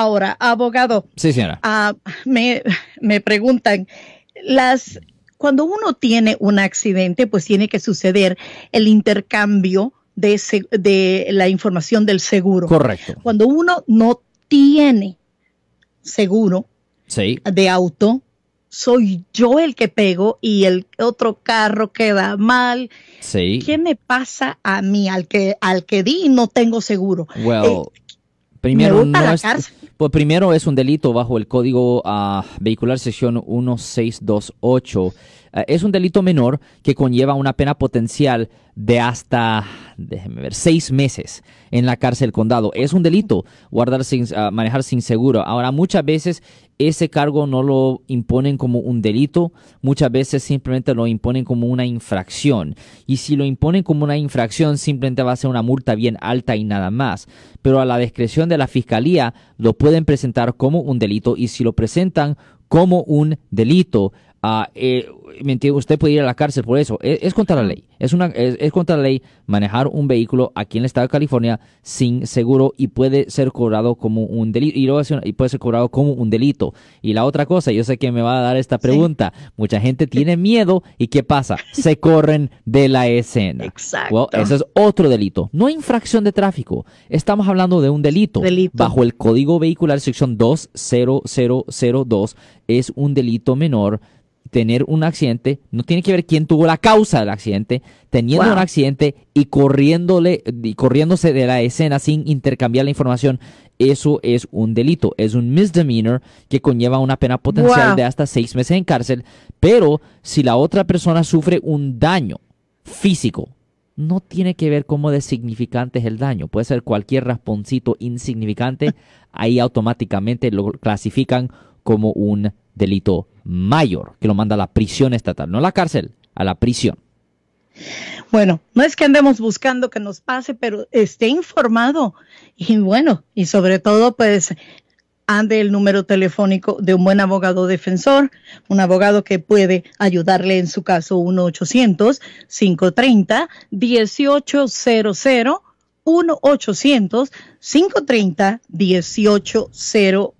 Ahora, abogado. Sí, señora. ah, me, me preguntan, las, cuando uno tiene un accidente, pues tiene que suceder el intercambio de, se- de la información del seguro. Correcto. Cuando uno no tiene seguro Sí. de auto, soy yo el que pego y el otro carro queda mal. Sí. ¿Qué me pasa a mí al que al que di y no tengo seguro? Well, Eh, primero no es, pues primero es un delito bajo el código ah, vehicular sección 1628. Ah, es un delito menor que conlleva una pena potencial de hasta, déjeme ver, seis meses en la cárcel condado. Es un delito guardar sin, ah, manejar sin seguro. Ahora, muchas veces ese cargo no lo imponen como un delito, muchas veces simplemente lo imponen como una infracción. Y si lo imponen como una infracción, simplemente va a ser una multa bien alta y nada más. Pero a la discreción de la fiscalía lo pueden presentar como un delito y si lo presentan como un delito, eh, ¿me entiende? usted puede ir a la cárcel por eso. Es, es contra la ley. Es, una, es, es contra la ley manejar un vehículo aquí en el estado de California sin seguro y puede ser cobrado como un delito. Y, luego y puede ser cobrado como un delito. Y la otra cosa, yo sé que me va a dar esta pregunta. Mucha gente tiene miedo y ¿qué pasa? Se corren de la escena. Exacto. Well, ese es otro delito. No infracción de tráfico. Estamos hablando de un delito. Delito. Bajo el Código Vehicular sección 20002 es un delito menor tener un accidente, no tiene que ver quién tuvo la causa del accidente, teniendo Wow. un accidente y corriéndole y corriéndose de la escena sin intercambiar la información, eso es un delito, es un misdemeanor que conlleva una pena potencial Wow. de hasta seis meses en cárcel, pero si la otra persona sufre un daño físico, no tiene que ver cómo de significante es el daño. Puede ser cualquier rasponcito insignificante. Ahí automáticamente lo clasifican como un delito mayor, que lo manda a la prisión estatal, no a la cárcel, a la prisión. Bueno, no es que andemos buscando que nos pase, pero esté informado. Y bueno, y sobre todo, pues ande el número telefónico de un buen abogado defensor, un abogado que puede ayudarle en su caso 1-800-530-1800, 1-800-530-1800.